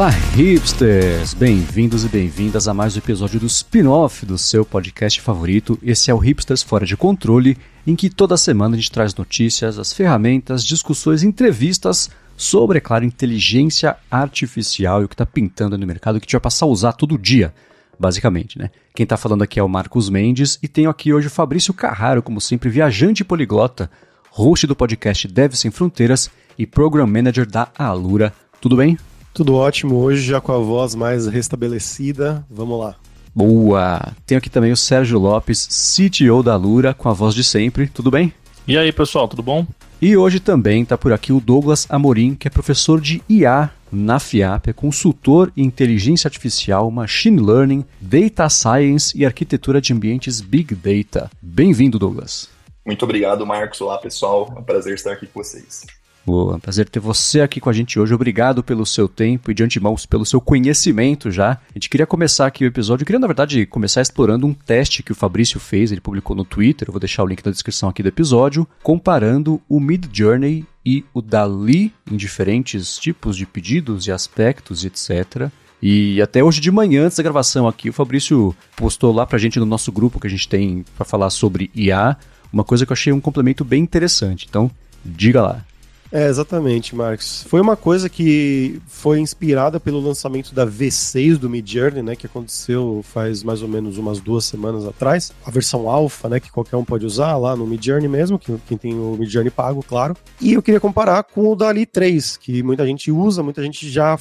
Olá, hipsters! Bem-vindos e bem-vindas a mais um episódio do spin-off do seu podcast favorito. Esse é o Hipsters Fora de Controle, em que toda semana a gente traz notícias, as ferramentas, discussões, entrevistas sobre, é claro, inteligência artificial e o que está pintando no mercado que a gente vai passar a usar todo dia, basicamente, né? Quem está falando aqui é o Marcos Mendes e tenho aqui hoje o Fabrício Carraro, como sempre, viajante poliglota, host do podcast Dev Sem Fronteiras e Program Manager da Alura. Tudo bem? Tudo ótimo hoje, já com a voz mais restabelecida. Vamos lá. Boa! Tenho aqui também o Sérgio Lopes, CTO da Lura, com a voz de sempre. Tudo bem? E aí, pessoal, tudo bom? E hoje também está por aqui o Douglas Amorim, que é professor de IA na FIAP, é consultor em inteligência artificial, machine learning, data science e arquitetura de ambientes big data. Bem-vindo, Douglas. Muito obrigado, Marcos. Olá, pessoal. É um prazer estar aqui com vocês. Boa, prazer ter você aqui com a gente hoje. Obrigado pelo seu tempo e de antemão pelo seu conhecimento já. A gente queria começar aqui o episódio, queria na verdade começar explorando um teste que o Fabrício fez, ele publicou no Twitter, eu vou deixar o link na descrição aqui do episódio, comparando o Mid Journey e o Dali em diferentes tipos de pedidos e aspectos, etc. E até hoje de manhã, antes da gravação aqui, o Fabrício postou lá pra gente no nosso grupo que a gente tem para falar sobre IA, uma coisa que eu achei um complemento bem interessante. Então, diga lá. É, exatamente, Marcos. Foi uma coisa que foi inspirada pelo lançamento da V6 do Midjourney, né, que aconteceu faz mais ou menos umas duas semanas atrás. A versão alfa, né, que qualquer um pode usar lá no Midjourney mesmo, que quem tem o Midjourney pago, claro. E eu queria comparar com o Dali 3, que muita gente usa, muita gente já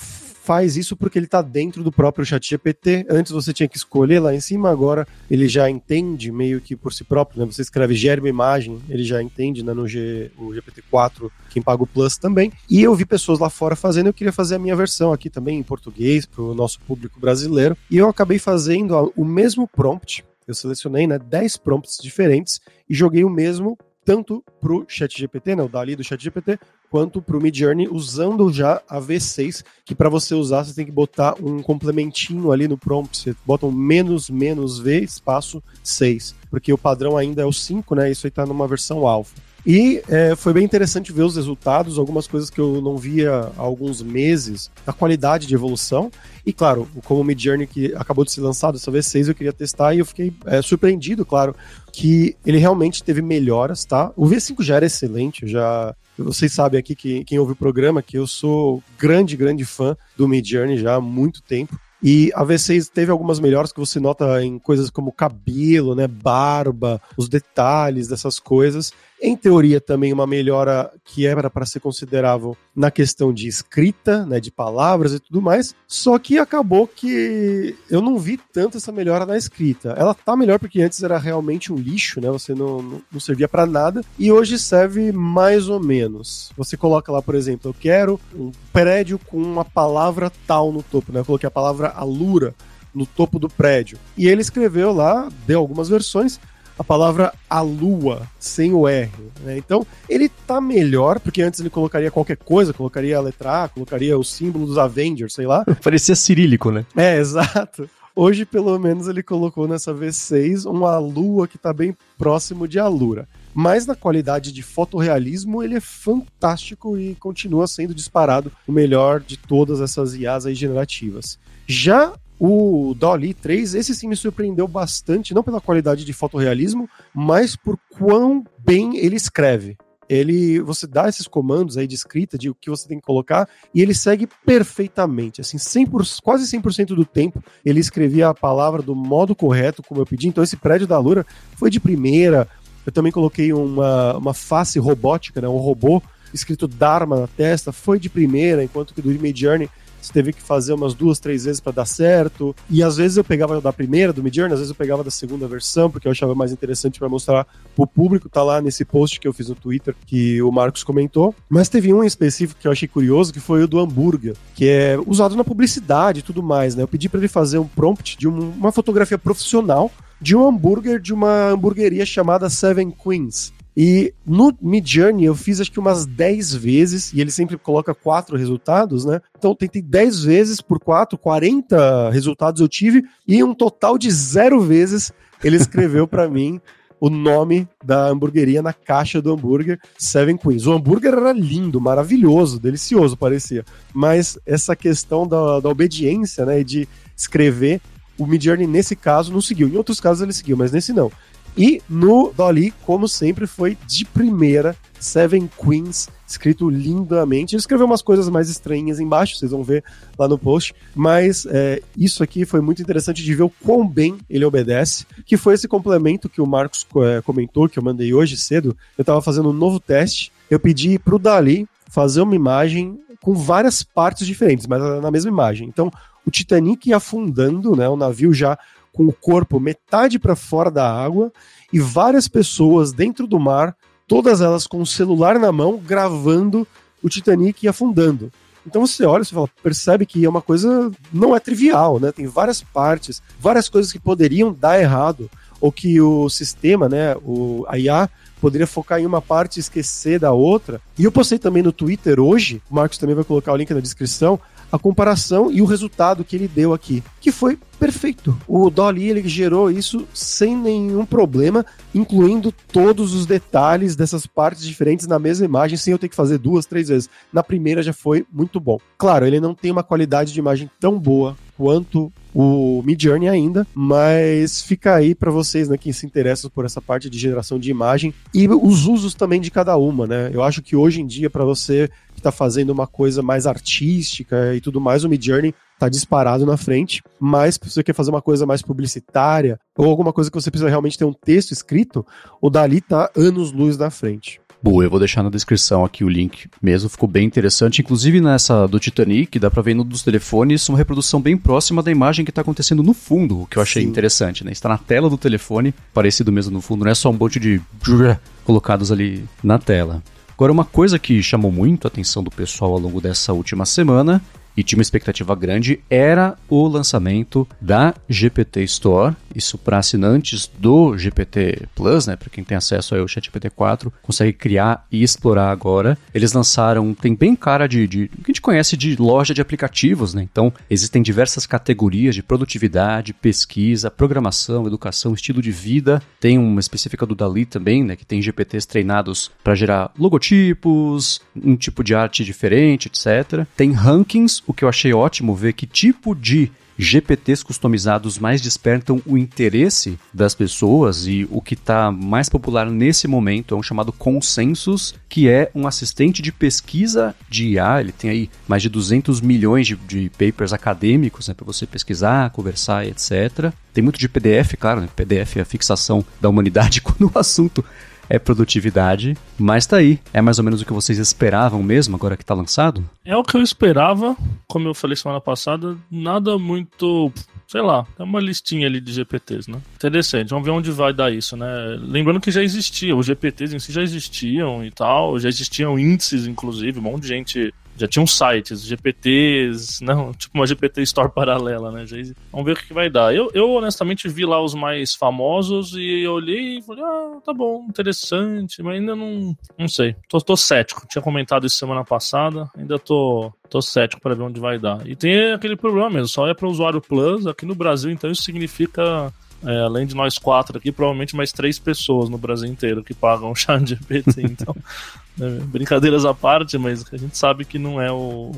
faz isso porque ele está dentro do próprio chat GPT. Antes você tinha que escolher lá em cima, agora ele já entende meio que por si próprio, né? Você escreve gera uma imagem, ele já entende, né? No G, o GPT-4, quem paga o Plus também. E eu vi pessoas lá fora fazendo, eu queria fazer a minha versão aqui também em português para o nosso público brasileiro. E eu acabei fazendo o mesmo prompt, eu selecionei né, 10 prompts diferentes e joguei o mesmo tanto para o ChatGPT, né, o Dali do ChatGPT, quanto para o Midjourney, usando já a V6, que para você usar você tem que botar um complementinho ali no prompt, você bota um menos menos V espaço 6, porque o padrão ainda é o 5, né, isso aí está numa versão alfa. E é, foi bem interessante ver os resultados, algumas coisas que eu não via há alguns meses, a qualidade de evolução. E claro, como o Midjourney que acabou de ser lançado, essa V6 eu queria testar e eu fiquei é, surpreendido, claro, que ele realmente teve melhoras, tá? O V5 já era excelente, já vocês sabem aqui que quem ouve o programa que eu sou grande, grande fã do Midjourney já há muito tempo. E a V6 teve algumas melhoras que você nota em coisas como cabelo, né, barba, os detalhes dessas coisas. Em teoria, também uma melhora que era para ser considerável na questão de escrita, né, de palavras e tudo mais. Só que acabou que eu não vi tanto essa melhora na escrita. Ela tá melhor porque antes era realmente um lixo, né? Você não, não, não servia para nada. E hoje serve mais ou menos. Você coloca lá, por exemplo, eu quero um prédio com uma palavra tal no topo, né? Eu coloquei a palavra alura no topo do prédio. E ele escreveu lá, deu algumas versões, a palavra a lua, sem o R. Né? Então, ele tá melhor, porque antes ele colocaria qualquer coisa, colocaria a letra A, colocaria o símbolo dos Avengers, sei lá. Parecia cirílico, né? É, exato. Hoje, pelo menos, ele colocou nessa V6 uma lua que tá bem próximo de Alura. Mas na qualidade de fotorrealismo, ele é fantástico e continua sendo disparado o melhor de todas essas IAs aí generativas. Já o Dolly 3, esse sim me surpreendeu bastante, não pela qualidade de fotorrealismo, mas por quão bem ele escreve. Ele, você dá esses comandos aí de escrita, de o que você tem que colocar, e ele segue perfeitamente, assim, 100%, quase 100% do tempo, ele escrevia a palavra do modo correto, como eu pedi, então esse prédio da Lura foi de primeira, eu também coloquei uma, uma face robótica, né, um robô escrito Dharma na testa, foi de primeira, enquanto que do Midjourney você teve que fazer umas duas, três vezes para dar certo. E às vezes eu pegava da primeira, do Midjourney, às vezes eu pegava da segunda versão, porque eu achava mais interessante para mostrar pro público. Tá lá nesse post que eu fiz no Twitter, que o Marcos comentou. Mas teve um em específico que eu achei curioso, que foi o do hambúrguer, que é usado na publicidade e tudo mais, né? Eu pedi para ele fazer um prompt de um, uma fotografia profissional de um hambúrguer de uma hamburgueria chamada Seven Queens. E no Midjourney eu fiz acho que umas 10 vezes, e ele sempre coloca quatro resultados, né? Então eu tentei 10 vezes por 4, 40 resultados eu tive, e um total de zero vezes ele escreveu para mim o nome da hamburgueria na caixa do hambúrguer Seven Queens. O hambúrguer era lindo, maravilhoso, delicioso parecia. Mas essa questão da, da obediência, né, de escrever, o Midjourney nesse caso não seguiu. Em outros casos ele seguiu, mas nesse não. E no Dolly, como sempre, foi de primeira Seven Queens, escrito lindamente. Ele escreveu umas coisas mais estranhas embaixo, vocês vão ver lá no post. Mas é, isso aqui foi muito interessante de ver o quão bem ele obedece, que foi esse complemento que o Marcos é, comentou, que eu mandei hoje cedo. Eu estava fazendo um novo teste. Eu pedi para o Dali fazer uma imagem com várias partes diferentes, mas na mesma imagem. Então, o Titanic afundando, né, o navio já com o corpo metade para fora da água e várias pessoas dentro do mar, todas elas com o celular na mão, gravando o Titanic afundando. Então você olha, fala, percebe que é uma coisa não é trivial, né? Tem várias partes, várias coisas que poderiam dar errado ou que o sistema, né, o a IA poderia focar em uma parte e esquecer da outra. E eu postei também no Twitter hoje, o Marcos também vai colocar o link na descrição, a comparação e o resultado que ele deu aqui, que foi perfeito. O Dolly ele gerou isso sem nenhum problema, incluindo todos os detalhes dessas partes diferentes na mesma imagem, sem eu ter que fazer duas, três vezes. Na primeira já foi muito bom. Claro, ele não tem uma qualidade de imagem tão boa quanto o Midjourney ainda, mas fica aí para vocês, né, que se interessam por essa parte de geração de imagem e os usos também de cada uma, né? Eu acho que hoje em dia para você que está fazendo uma coisa mais artística e tudo mais, o Midjourney tá disparado na frente, mas se você quer fazer uma coisa mais publicitária ou alguma coisa que você precisa realmente ter um texto escrito, o Dali tá anos luz na frente. Boa, eu vou deixar na descrição aqui o link mesmo, ficou bem interessante. Inclusive nessa do Titanic, dá pra ver no dos telefones uma reprodução bem próxima da imagem que tá acontecendo no fundo, o que eu achei Sim. interessante, né? Está na tela do telefone, parecido mesmo no fundo, não é só um monte de colocados ali na tela. Agora, uma coisa que chamou muito a atenção do pessoal ao longo dessa última semana e tinha uma expectativa grande era o lançamento da GPT Store. Isso para assinantes do GPT Plus, né? Para quem tem acesso ao ChatGPT 4, consegue criar e explorar agora. Eles lançaram, tem bem cara de, de que a gente conhece de loja de aplicativos, né? Então, existem diversas categorias de produtividade, pesquisa, programação, educação, estilo de vida. Tem uma específica do Dali também, né? Que tem GPTs treinados para gerar logotipos, um tipo de arte diferente, etc. Tem rankings o que eu achei ótimo ver que tipo de GPTs customizados mais despertam o interesse das pessoas e o que está mais popular nesse momento é um chamado Consensus, que é um assistente de pesquisa de IA. Ele tem aí mais de 200 milhões de, de papers acadêmicos né, para você pesquisar, conversar, etc. Tem muito de PDF, claro, né? PDF é a fixação da humanidade quando o assunto é produtividade, mas tá aí. É mais ou menos o que vocês esperavam mesmo, agora que tá lançado? É o que eu esperava, como eu falei semana passada, nada muito sei lá, é uma listinha ali de GPTs, né? Interessante, vamos ver onde vai dar isso, né? Lembrando que já existia, os GPTs em si já existiam e tal, já existiam índices, inclusive, um monte de gente já tinham sites, GPTs, não, tipo uma GPT Store paralela, né? Vamos ver o que vai dar. Eu, eu, honestamente, vi lá os mais famosos e olhei e falei, ah, tá bom, interessante, mas ainda não, não sei. Tô, tô cético. Tinha comentado isso semana passada, ainda tô, tô cético para ver onde vai dar. E tem aquele problema mesmo, só é para usuário Plus. Aqui no Brasil, então, isso significa é, além de nós quatro aqui, provavelmente mais três pessoas no Brasil inteiro que pagam o chat GPT. Então, brincadeiras à parte, mas a gente sabe que não é o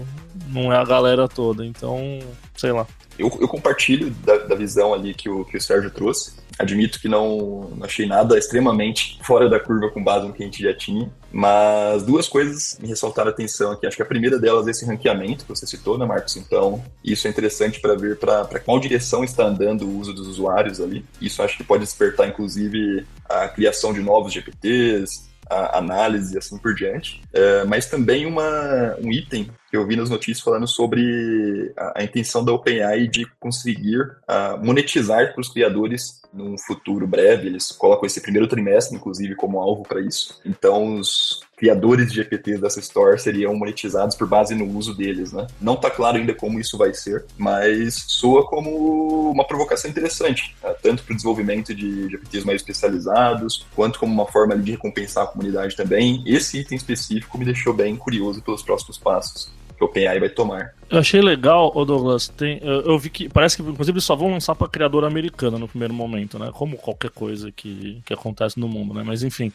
não é a galera toda. Então, sei lá. Eu, eu compartilho da, da, visão ali que o, que o Sérgio trouxe. Admito que não, não achei nada extremamente fora da curva com base no que a gente já tinha. Mas duas coisas me ressaltaram a atenção aqui. Acho que a primeira delas é esse ranqueamento que você citou, né, Marcos? Então, isso é interessante para ver para qual direção está andando o uso dos usuários ali. Isso acho que pode despertar, inclusive, a criação de novos GPTs, a análise e assim por diante. É, mas também uma, um item eu vi nas notícias falando sobre a, a intenção da OpenAI de conseguir uh, monetizar para os criadores num futuro breve. Eles colocam esse primeiro trimestre, inclusive, como alvo para isso. Então, os criadores de GPTs dessa store seriam monetizados por base no uso deles, né? Não está claro ainda como isso vai ser, mas soa como uma provocação interessante, né? tanto para o desenvolvimento de GPTs mais especializados, quanto como uma forma de recompensar a comunidade também. Esse item específico me deixou bem curioso pelos próximos passos o OpenAI vai tomar. Eu achei legal, o Douglas, tem, eu, eu, vi que parece que inclusive eles só vão lançar para criadora americana no primeiro momento, né? Como qualquer coisa que, que acontece no mundo, né? Mas enfim.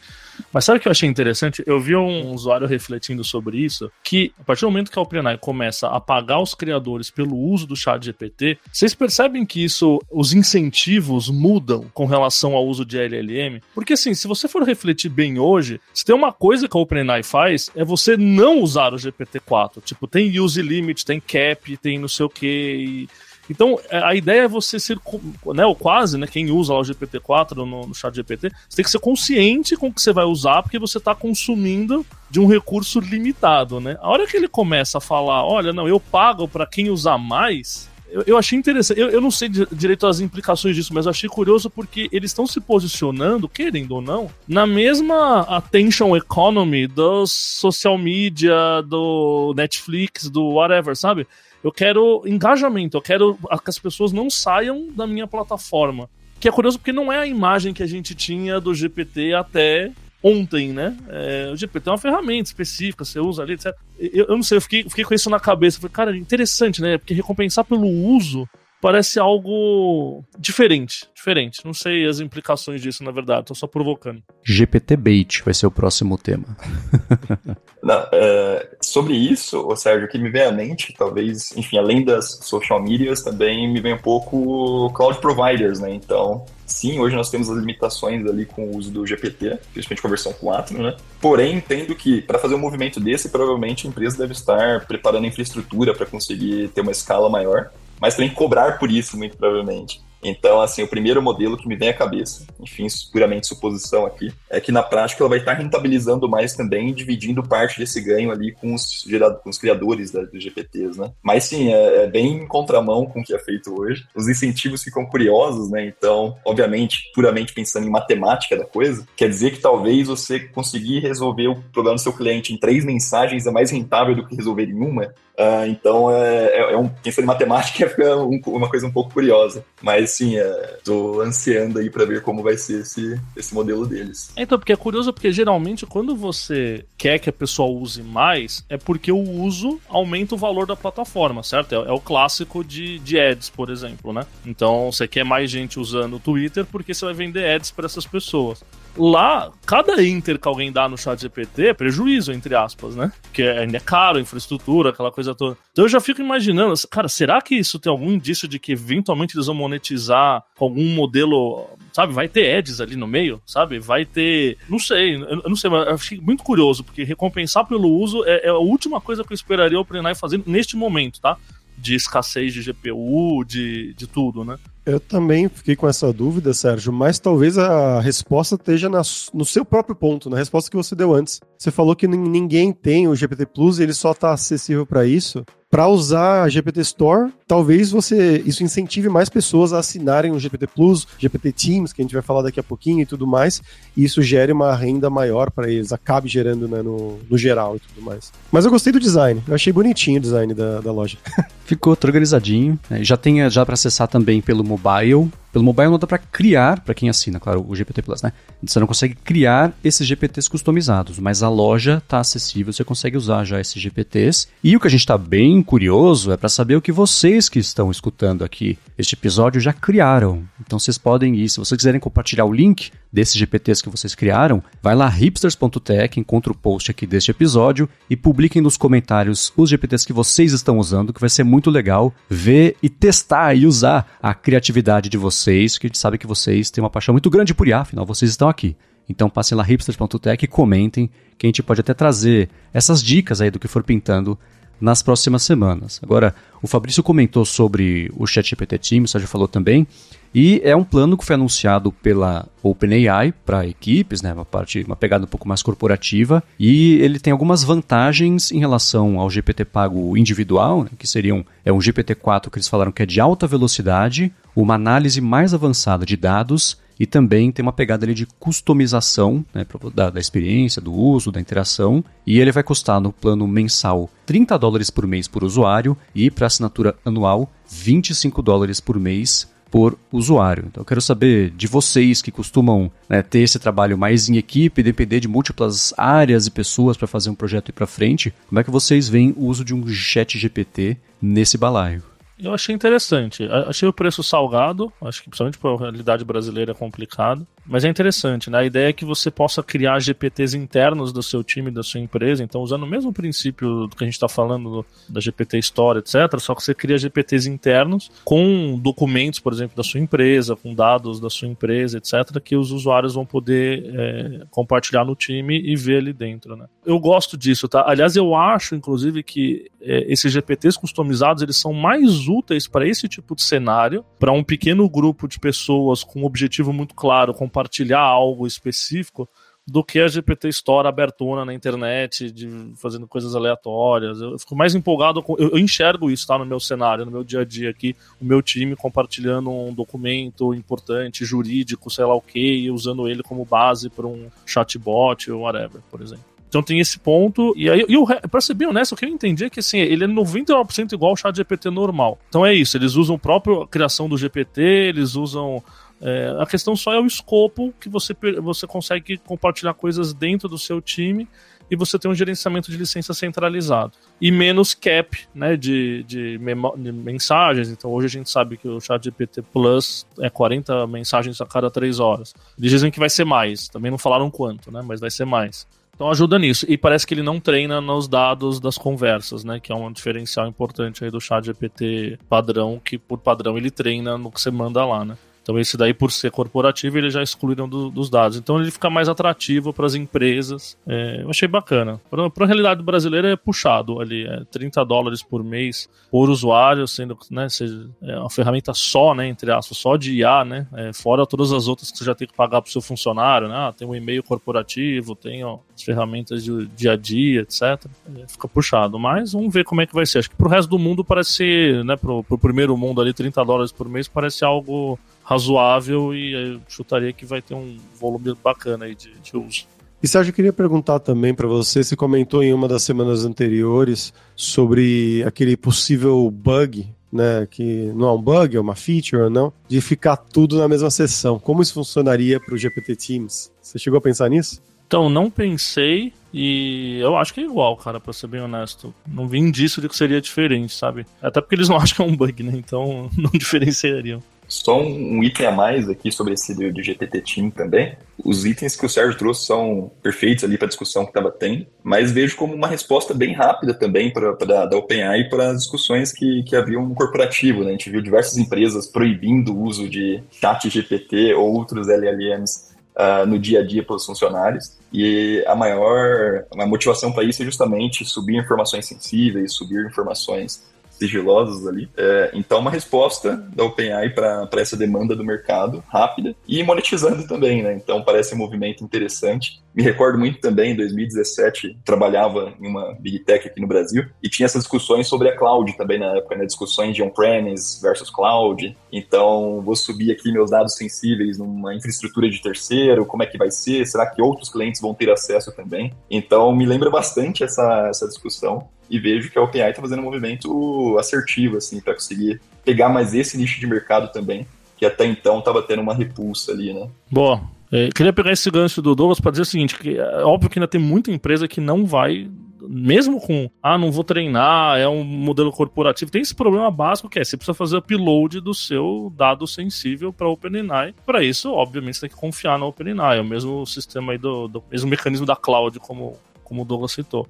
Mas sabe o que eu achei interessante? Eu vi um usuário refletindo sobre isso, que a partir do momento que a OpenAI começa a pagar os criadores pelo uso do chat GPT, vocês percebem que isso, os incentivos mudam com relação ao uso de LLM? Porque assim, se você for refletir bem hoje, se tem uma coisa que a OpenAI faz, é você não usar o GPT-4. Tipo, tem use limit, tem cap, tem não sei o que. Então, é, a ideia é você ser, né, ou quase, né, quem usa lá o GPT-4 no, no chat GPT, você tem que ser consciente com o que você vai usar, porque você está consumindo de um recurso limitado, né? A hora que ele começa a falar, olha, não, eu pago para quem usar mais, eu, eu achei interessante. Eu, eu não sei direito as implicações disso, mas eu achei curioso porque eles estão se posicionando, querendo ou não, na mesma attention economy dos social media, do Netflix, do whatever, sabe? Eu quero engajamento, eu quero que as pessoas não saiam da minha plataforma. Que é curioso porque não é a imagem que a gente tinha do GPT até ontem, né? É, o GPT é uma ferramenta específica, você usa ali, etc. Eu, eu não sei, eu fiquei, fiquei com isso na cabeça. Falei, cara, interessante, né? Porque recompensar pelo uso parece algo diferente, diferente. Não sei as implicações disso, na verdade, tô só provocando. GPT bait vai ser o próximo tema. Não, é, sobre isso, Sérgio, o que me vem à mente, talvez, enfim, além das social medias, também me vem um pouco cloud providers, né? Então, sim, hoje nós temos as limitações ali com o uso do GPT, principalmente com a versão 4, né? Porém, entendo que para fazer um movimento desse, provavelmente a empresa deve estar preparando a infraestrutura para conseguir ter uma escala maior mas também cobrar por isso, muito provavelmente. Então, assim, o primeiro modelo que me vem à cabeça, enfim, puramente suposição aqui, é que na prática ela vai estar rentabilizando mais também, dividindo parte desse ganho ali com os, gerado, com os criadores da, dos GPTs, né? Mas sim, é, é, bem em contramão com o que é feito hoje. Os incentivos ficam curiosos, né? Então, obviamente, puramente pensando em matemática da coisa, quer dizer que talvez você conseguir resolver o problema do seu cliente em três mensagens é mais rentável do que resolver em uma. Uh, então, é, é, é, um, pensando em matemática, fica um, uma coisa um pouco curiosa. Mas sim, é, tô ansiando aí para ver como vai ser esse, esse modelo deles. Então, porque é curioso, porque geralmente quando você quer que a pessoa use mais, é porque o uso aumenta o valor da plataforma, certo? É, é o clássico de, de ads, por exemplo, né? Então, você quer mais gente usando o Twitter porque você vai vender ads para essas pessoas. Lá, cada enter que alguém dá no chat GPT é prejuízo, entre aspas, né? Porque ainda é caro, infraestrutura, aquela coisa toda. Então eu já fico imaginando, cara, será que isso tem algum indício de que eventualmente eles vão monetizar com algum modelo, sabe? Vai ter ads ali no meio, sabe? Vai ter. Não sei, eu não sei, mas eu fiquei muito curioso, porque recompensar pelo uso é, é a última coisa que eu esperaria o OpenAI fazer neste momento, tá? De escassez de GPU, de, de tudo, né? Eu também fiquei com essa dúvida, Sérgio, mas talvez a resposta esteja na, no seu próprio ponto, na resposta que você deu antes. Você falou que ninguém tem o GPT Plus e ele só está acessível para isso para usar a GPT Store, talvez você isso incentive mais pessoas a assinarem o GPT Plus, GPT Teams, que a gente vai falar daqui a pouquinho e tudo mais, e isso gere uma renda maior para eles, acabe gerando né, no, no geral e tudo mais. Mas eu gostei do design, eu achei bonitinho o design da, da loja. Ficou organizadinho, né? já tem já para acessar também pelo mobile, pelo mobile não dá para criar, para quem assina, claro, o GPT Plus, né? Você não consegue criar esses GPTs customizados, mas a loja está acessível, você consegue usar já esses GPTs. E o que a gente está bem curioso é para saber o que vocês que estão escutando aqui este episódio já criaram. Então vocês podem ir, se vocês quiserem compartilhar o link desses GPTs que vocês criaram, vai lá hipsters.tech, encontra o post aqui deste episódio e publiquem nos comentários os GPTs que vocês estão usando, que vai ser muito legal ver e testar e usar a criatividade de vocês, que a gente sabe que vocês têm uma paixão muito grande por IA, afinal vocês estão aqui. Então passem lá hipsters.tech e comentem, que a gente pode até trazer essas dicas aí do que for pintando nas próximas semanas. Agora, o Fabrício comentou sobre o ChatGPT Team, o Sérgio falou também. E é um plano que foi anunciado pela OpenAI para equipes, né, uma parte, uma pegada um pouco mais corporativa, e ele tem algumas vantagens em relação ao GPT pago individual, né, que seriam é um GPT-4 que eles falaram que é de alta velocidade, uma análise mais avançada de dados e também tem uma pegada ali de customização né, da, da, experiência, do uso, da interação. E ele vai custar no plano mensal 30 dólares por mês por usuário e para assinatura anual 25 dólares por mês por usuário. Então eu quero saber de vocês que costumam né, ter esse trabalho mais em equipe, depender de múltiplas áreas e pessoas para fazer um projeto ir para frente, como é que vocês veem o uso de um chat GPT nesse balaio? Eu achei interessante. Achei o preço salgado, acho que principalmente para a realidade brasileira é complicado. Mas é interessante, né? A ideia é que você possa criar GPTs internos do seu time, da sua empresa. Então, usando o mesmo princípio do que a gente está falando da GPT Store, etc., só que você cria GPTs internos com documentos, por exemplo, da sua empresa, com dados da sua empresa, etc., que os usuários vão poder é, compartilhar no time e ver ali dentro, né? Eu gosto disso, tá? Aliás, eu acho, inclusive, que é, esses GPTs customizados eles são mais úteis para esse tipo de cenário, para um pequeno grupo de pessoas com um objetivo muito claro, com compartilhar algo específico do que a GPT Store abertona na internet, de fazendo coisas aleatórias. Eu fico mais empolgado com. Eu, eu, enxergo isso, tá? No meu cenário, no meu dia a dia aqui, o meu time compartilhando um documento importante, jurídico, sei lá o que, e usando ele como base para um chatbot ou whatever, por exemplo. Então tem esse ponto. E aí, e ser bem honesto, o que eu entendi é que assim, ele é 99% igual ao chat GPT normal. Então é isso, eles usam a própria criação do GPT, eles usam é, a questão só é o escopo que você, você consegue compartilhar coisas dentro do seu time e você tem um gerenciamento de licença centralizado. E menos cap né, de, de, de, mensagens. Então hoje a gente sabe que o chat GPT Plus é 40 mensagens a cada 3 horas. Eles dizem que vai ser mais, também não falaram quanto, né, mas vai ser mais. Então ajuda nisso. E parece que ele não treina nos dados das conversas, né? Que é um diferencial importante aí do chat GPT padrão, que por padrão ele treina no que você manda lá, né? Então esse daí, por ser corporativo, eles já excluíram do, dos dados. Então ele fica mais atrativo para as empresas. É, eu achei bacana. Para a realidade brasileira é puxado ali, é 30 dólares por mês por usuário, sendo né, é uma ferramenta só, né, entre aspas, só de IA, né, é, fora todas as outras que você já tem que pagar para o seu funcionário, né, ah, tem o um e-mail corporativo, tem ó, as ferramentas de dia a dia, etc. É, fica puxado, mas vamos ver como é que vai ser. Acho que para o resto do mundo parece né, para o primeiro mundo ali, 30 dólares por mês parece algo razoável e chutaria que vai ter um volume bacana aí de, de uso. E Sérgio, eu queria perguntar também para você, você comentou em uma das semanas anteriores sobre aquele possível bug, né, que não é um bug, é uma feature ou não, de ficar tudo na mesma sessão. Como isso funcionaria para o GPT Teams? Você chegou a pensar nisso? Então, não pensei e eu acho que é igual, cara, pra ser bem honesto. Não vi indício de que seria diferente, sabe? Até porque eles não acham que é um bug, né? Então não diferenciariam. Só um, item a mais aqui sobre esse do, do, GPT Team também. Os itens que o Sérgio trouxe são perfeitos ali para a discussão que estava tendo, mas vejo como uma resposta bem rápida também para da OpenAI para as discussões que, que haviam no corporativo. Né? A gente viu diversas empresas proibindo o uso de chat GPT ou outros LLMs uh, ah, no dia a dia pelos funcionários. E a maior a motivação para isso é justamente subir informações sensíveis, subir informações sigilosas ali. É, então, uma resposta da OpenAI para essa demanda do mercado rápida e monetizando também, né? Então, parece um movimento interessante. Me recordo muito também, em 2017, trabalhava em uma Big Tech aqui no Brasil e tinha essas discussões sobre a cloud também na época, né? Discussões de on-premise versus cloud. Então, vou subir aqui meus dados sensíveis numa infraestrutura de terceiro, como é que vai ser? Será que outros clientes vão ter acesso também? Então, me lembra bastante essa, essa discussão e vejo que a OpenAI está fazendo um movimento assertivo, assim, para conseguir pegar mais esse nicho de mercado também, que até então estava tendo uma repulsa ali, né? Boa. É, queria pegar esse gancho do Douglas para dizer o seguinte, que é óbvio que ainda tem muita empresa que não vai mesmo com, ah, não vou treinar, é um modelo corporativo, tem esse problema básico que é, você precisa fazer upload do seu dado sensível para OpenAI. Para isso, obviamente, você tem que confiar na OpenAI, é o mesmo sistema aí do, do mesmo mecanismo da cloud, como, como o Douglas citou.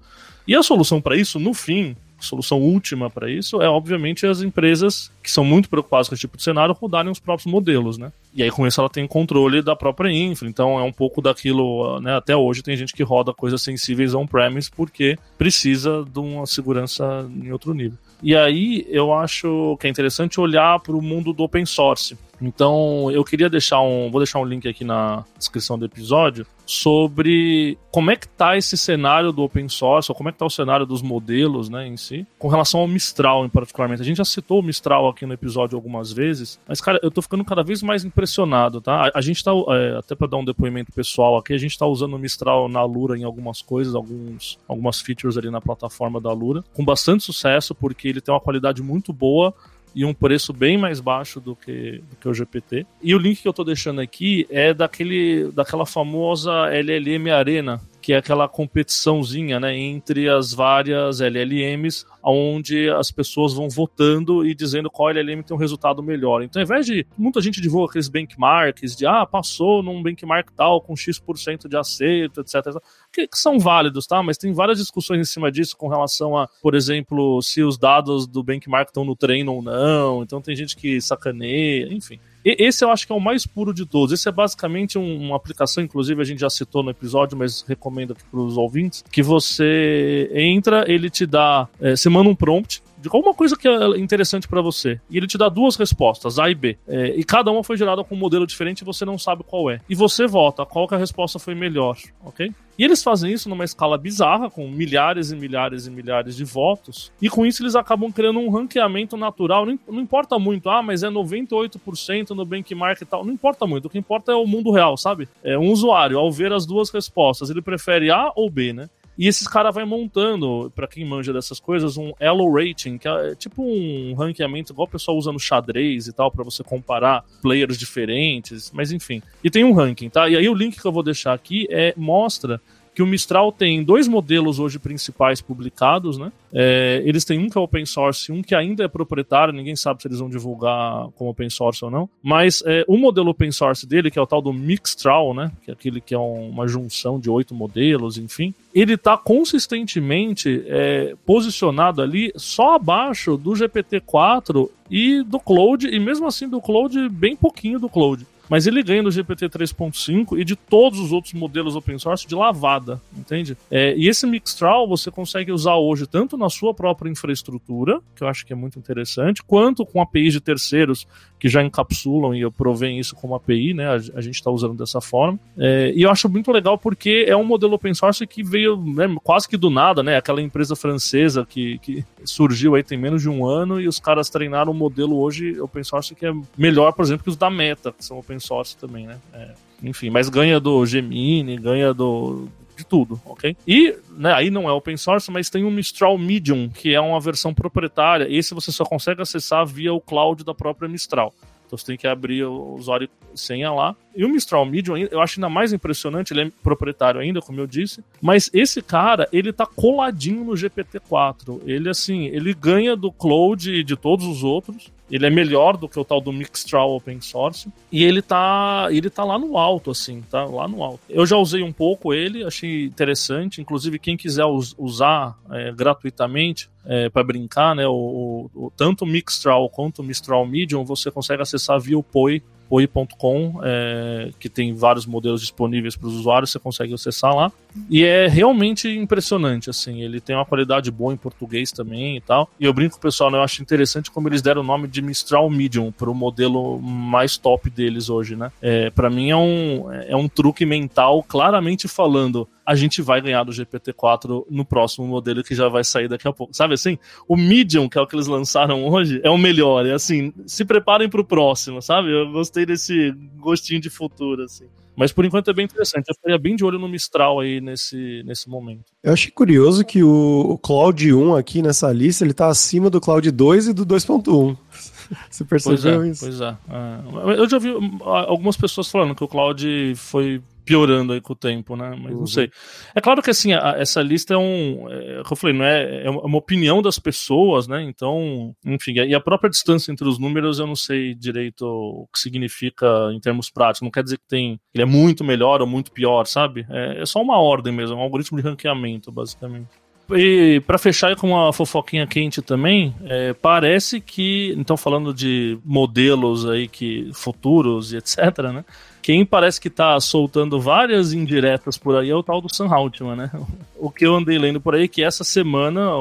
E a solução para isso, no fim, a solução última para isso é, obviamente, as empresas que são muito preocupadas com esse tipo de cenário rodarem os próprios modelos, né? E aí, com isso, ela tem controle da própria infra. Então, é um pouco daquilo, né? Até hoje tem gente que roda coisas sensíveis on-premise porque precisa de uma segurança em outro nível. E aí, eu acho que é interessante olhar para o mundo do open source. Então, eu queria deixar um, vou deixar um link aqui na descrição do episódio sobre como é que tá esse cenário do open source, ou como é que tá o cenário dos modelos, né, em si, com relação ao Mistral em particularmente. A gente já citou o Mistral aqui no episódio algumas vezes, mas cara, eu tô ficando cada vez mais impressionado, tá? A, a gente tá é, até para dar um depoimento pessoal aqui, a gente tá usando o Mistral na Lura em algumas coisas, alguns algumas features ali na plataforma da Lura, com bastante sucesso porque ele tem uma qualidade muito boa e um preço bem mais baixo do que, do que o GPT. E o link que eu estou deixando aqui é daquele, daquela famosa LLM Arena, que é aquela competiçãozinha né, entre as várias LLMs, onde as pessoas vão votando e dizendo qual LLM tem um resultado melhor. Então, ao invés de muita gente divulga aqueles benchmarks de ah, passou num benchmark tal com X% de acerto, etc, etc que, são válidos, tá? Mas tem várias discussões em cima disso com relação a, por exemplo, se os dados do benchmark estão no treino ou não. Então tem gente que sacaneia, enfim. Esse eu acho que é o mais puro de todos. Esse é basicamente um, uma aplicação, inclusive a gente já citou no episódio, mas recomendo para os ouvintes, que você entra, ele te dá, é, você manda um prompt, de alguma coisa que é interessante para você. E ele te dá duas respostas, A e B. É, e cada uma foi gerada com um modelo diferente e você não sabe qual é. E você vota qual que a resposta foi melhor, ok? E eles fazem isso numa escala bizarra, com milhares e milhares e milhares de votos. E com isso eles acabam criando um ranqueamento natural. Não, não importa muito, ah, mas é 98% no benchmark e tal. Não importa muito. O que importa é o mundo real, sabe? É um usuário, ao ver as duas respostas, ele prefere A ou B, né? E esses caras vai montando, para quem manja dessas coisas, um Elo Rating, que é tipo um ranqueamento igual o pessoal usa no xadrez e tal, para você comparar players diferentes, mas enfim. E tem um ranking, tá? E aí o link que eu vou deixar aqui é mostra que o Mistral tem dois modelos hoje principais publicados, né? É, eles têm um que é open source, um que ainda é proprietário, ninguém sabe se eles vão divulgar como open source ou não. Mas é, o modelo open source dele, que é o tal do Mixtral, né? Que é aquele que é um, uma junção de oito modelos, enfim. Ele está consistentemente é, posicionado ali só abaixo do GPT-4 e do Cloud, e mesmo assim do Cloud, bem pouquinho do Cloud mas ele ganha do GPT 3.5 e de todos os outros modelos open source de lavada, entende? É, e esse Mixtral você consegue usar hoje tanto na sua própria infraestrutura, que eu acho que é muito interessante, quanto com APIs de terceiros que já encapsulam e provém isso como API, né? A, a gente está usando dessa forma. É, e eu acho muito legal porque é um modelo open source que veio né, quase que do nada, né? Aquela empresa francesa que, que surgiu aí tem menos de um ano e os caras treinaram um modelo hoje open source que é melhor, por exemplo, que os da Meta, que são open source também, né? É, enfim, mas ganha do Gemini, ganha do de tudo, ok? E né, aí não é open source, mas tem o Mistral Medium, que é uma versão proprietária. Esse você só consegue acessar via o cloud da própria Mistral. Então você tem que abrir o usuário senha lá. E o Mistral Medium, eu acho ainda mais impressionante, ele é proprietário ainda, como eu disse, mas esse cara, ele tá coladinho no GPT-4. Ele, assim, ele ganha do Cloud e de todos os outros. Ele é melhor do que o tal do Mixtral Open Source. E ele tá, ele tá lá no alto, assim, tá lá no alto. Eu já usei um pouco ele, achei interessante. Inclusive, quem quiser us usar é, gratuitamente, é, para brincar, né? O, o, tanto o Mixtral quanto o Mistral Medium você consegue acessar via o POI oi.com, é, que tem vários modelos disponíveis para os usuários, você consegue acessar lá. E é realmente impressionante, assim, ele tem uma qualidade boa em português também e tal. E eu brinco com o pessoal, né, eu acho interessante como eles deram o nome de Mistral Medium para o modelo mais top deles hoje, né? É, para mim é um, é um truque mental claramente falando a gente vai ganhar do GPT-4 no próximo modelo que já vai sair daqui a pouco. Sabe assim? O Medium, que é o que eles lançaram hoje, é o melhor. É assim, se preparem para o próximo, sabe? Eu gostei desse gostinho de futuro, assim. Mas por enquanto é bem interessante. Eu ficaria bem de olho no Mistral aí nesse, nesse momento. Eu achei curioso que o, o Cloud 1 aqui nessa lista, ele tá acima do Cloud 2 e do 2.1. Você percebeu pois é, isso? Pois é, é. Eu já vi algumas pessoas falando que o Cloud foi piorando aí com o tempo, né? Mas uhum. não sei. É claro que assim, a, essa lista é um. É, como eu falei, não é, é uma opinião das pessoas, né? Então, enfim, e a própria distância entre os números eu não sei direito o que significa em termos práticos. Não quer dizer que tem. Ele é muito melhor ou muito pior, sabe? É, é só uma ordem mesmo, é um algoritmo de ranqueamento, basicamente. E para fechar com uma fofoquinha quente também, é, parece que, então falando de modelos aí que futuros e etc, né? Quem parece que tá soltando várias indiretas por aí é o tal do Sam Altman, né? O que eu andei lendo por aí é que essa semana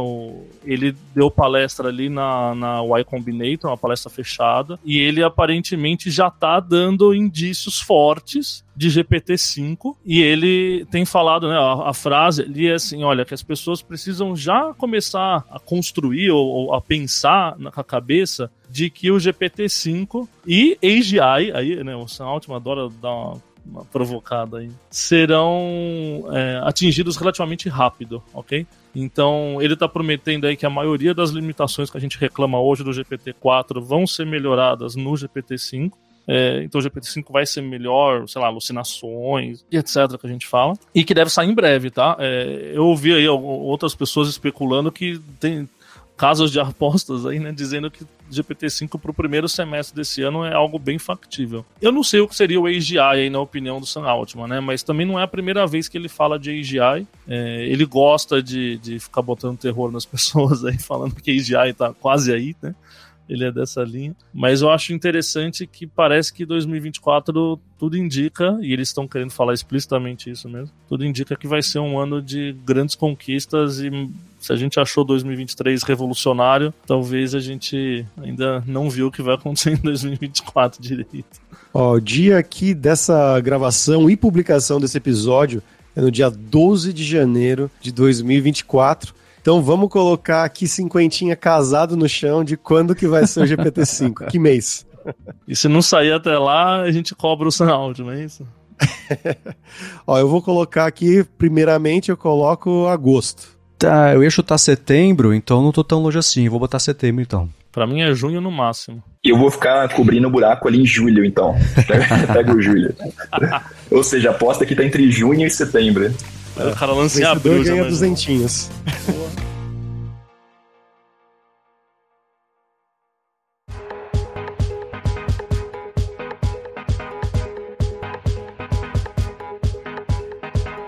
ele deu palestra ali na, na Y Combinator, uma palestra fechada, e ele aparentemente já tá dando indícios fortes de GPT-5 e ele tem falado, né, a, a, frase ali é assim, olha, que as pessoas precisam já começar a construir ou, ou a pensar na cabeça de que o GPT-5 e AGI, aí, né, o Sam Altman adora dar uma uma provocada aí, serão é, atingidos relativamente rápido, ok? Então, ele está prometendo aí que a maioria das limitações que a gente reclama hoje do GPT-4 vão ser melhoradas no GPT-5. É, então o GPT-5 vai ser melhor, sei lá, alucinações e etc. que a gente fala. E que deve sair em breve, tá? É, eu ouvi aí outras pessoas especulando que tem casas de apostas aí, né, dizendo que GPT-5 para o primeiro semestre desse ano é algo bem factível. Eu não sei o que seria o AGI aí, na opinião do Sam Altman, né? Mas também não é a primeira vez que ele fala de AGI. É, ele gosta de, de ficar botando terror nas pessoas aí, falando que AGI está quase aí, né? ele é dessa linha. Mas eu acho interessante que parece que 2024 tudo indica, e eles estão querendo falar explicitamente isso mesmo, tudo indica que vai ser um ano de grandes conquistas e se a gente achou 2023 revolucionário, talvez a gente ainda não viu o que vai acontecer em 2024 direito. Ó, o dia aqui dessa gravação e publicação desse episódio é no dia 12 de janeiro de 2024. Então vamos colocar aqui cinquentinha casado no chão de quando que vai ser o GPT-5, que mês. E se não sair até lá, a gente cobra o áudio, não é isso? Ó, eu vou colocar aqui, primeiramente eu coloco agosto. Tá, eu ia chutar setembro, então não tô tão longe assim. Vou botar setembro então. Pra mim é junho no máximo. E eu vou ficar cobrindo o buraco ali em julho, então. Pega o julho. Ou seja, aposta que tá entre junho e setembro. É, o cara lança em abril ganha duzentinhos.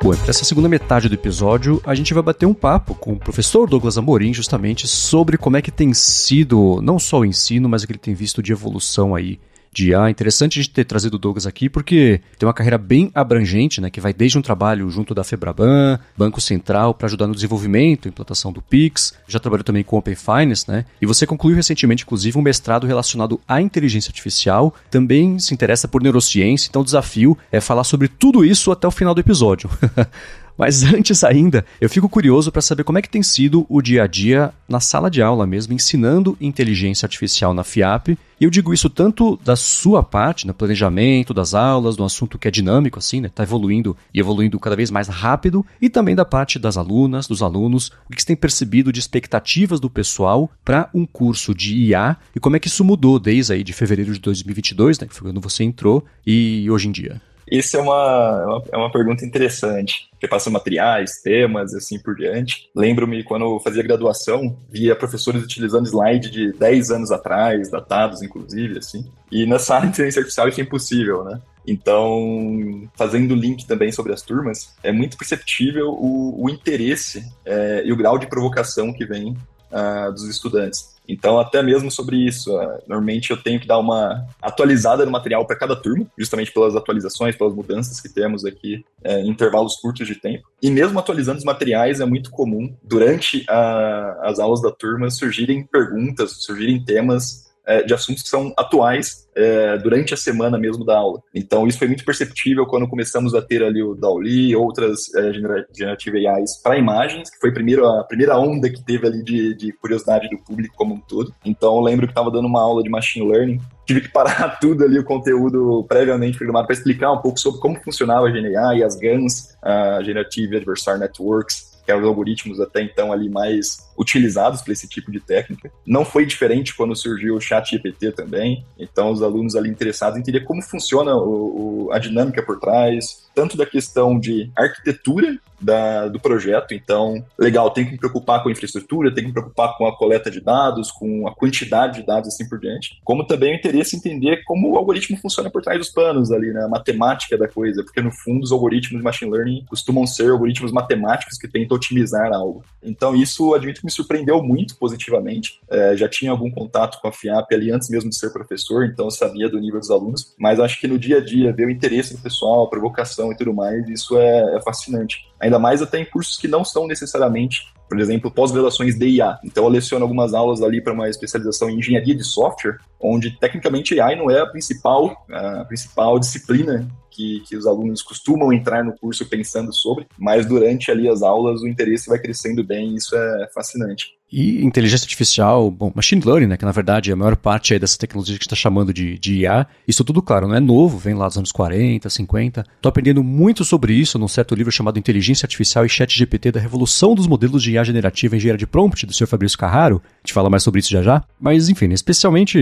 Bom, para essa segunda metade do episódio, a gente vai bater um papo com o professor Douglas Amorim justamente sobre como é que tem sido não só o ensino, mas o que ele tem visto de evolução aí de IA. Interessante a gente ter trazido o Douglas aqui, porque tem uma carreira bem abrangente, né, que vai desde um trabalho junto da Febraban, Banco Central, para ajudar no desenvolvimento, implantação do Pix, já trabalhou também com Open Finance, né, e você concluiu recentemente, inclusive, um mestrado relacionado à inteligência artificial, também se interessa por neurociência, então o desafio é falar sobre tudo isso até o final do episódio. Mas antes ainda, eu fico curioso para saber como é que tem sido o dia a dia na sala de aula mesmo, ensinando inteligência artificial na FIAP. E eu digo isso tanto da sua parte, no planejamento das aulas, no assunto que é dinâmico, assim, né? Tá evoluindo e evoluindo cada vez mais rápido, e também da parte das alunas, dos alunos, o que você tem percebido de expectativas do pessoal para um curso de IA e como é que isso mudou desde aí de fevereiro de 2022, né? Que foi quando você entrou, e hoje em dia. Isso é uma, é uma, é uma pergunta interessante. Repassa materiais, temas, assim por diante. Lembro-me quando eu fazia graduação, via professores utilizando slide de 10 anos atrás, datados inclusive, assim. E nessa área de inteligência artificial isso é impossível, né? Então, fazendo link também sobre as turmas, é muito perceptível o, o interesse é, e o grau de provocação que vem uh, dos estudantes. Então, até mesmo sobre isso, uh, normalmente eu tenho que dar uma atualizada no material para cada turma, justamente pelas atualizações, pelas mudanças que temos aqui uh, em intervalos curtos de tempo. E mesmo atualizando os materiais, é muito comum, durante a, as aulas da turma, surgirem perguntas, surgirem temas é, de assuntos que são atuais é, durante a semana mesmo da aula. Então, isso foi muito perceptível quando começamos a ter ali o DALI e outras é, Generative AIs para imagens, que foi primeiro a primeira onda que teve ali de, de curiosidade do público como um todo. Então, eu lembro que estava dando uma aula de Machine Learning, tive que parar tudo ali, o conteúdo previamente programado, para explicar um pouco sobre como funcionava a GNA e as GANs, a Generative Adversarial Networks, que eram os algoritmos até então ali mais utilizados para esse tipo de técnica. Não foi diferente quando surgiu o chat GPT também, então os alunos ali interessados em entender como funciona o, o, a dinâmica por trás, tanto da questão de arquitetura da, do projeto. Então, legal, tem que me preocupar com a infraestrutura, tem que me preocupar com a coleta de dados, com a quantidade de dados assim por diante. Como também o interesse em entender como o algoritmo funciona por trás dos panos ali, né? A matemática da coisa, porque no fundo os algoritmos de machine learning costumam ser algoritmos matemáticos que tentam otimizar algo. Então, isso admito que me surpreendeu muito positivamente. É, já tinha algum contato com a FIAP ali antes mesmo de ser professor, então eu sabia do nível dos alunos, mas acho que no dia a dia ver o interesse do pessoal, a provocação e tudo mais, isso é, é fascinante. Ainda mais até em cursos que não são necessariamente por exemplo, pós-graduações de IA. Então, eu leciono algumas aulas ali para uma especialização em engenharia de software, onde tecnicamente AI não é a principal, a principal disciplina que, que os alunos costumam entrar no curso pensando sobre, mas durante ali as aulas o interesse vai crescendo bem isso é fascinante. E inteligência artificial, bom, machine learning, né, que na verdade é a maior parte aí dessa tecnologia que está chamando de, de IA, isso tudo, claro, não é novo, vem lá dos anos 40, 50. Estou aprendendo muito sobre isso num certo livro chamado Inteligência Artificial e Chat GPT da Revolução dos Modelos de IA Generativa em Engenharia de Prompt, do Sr. Fabrício Carraro. A gente fala mais sobre isso já já. Mas, enfim, especialmente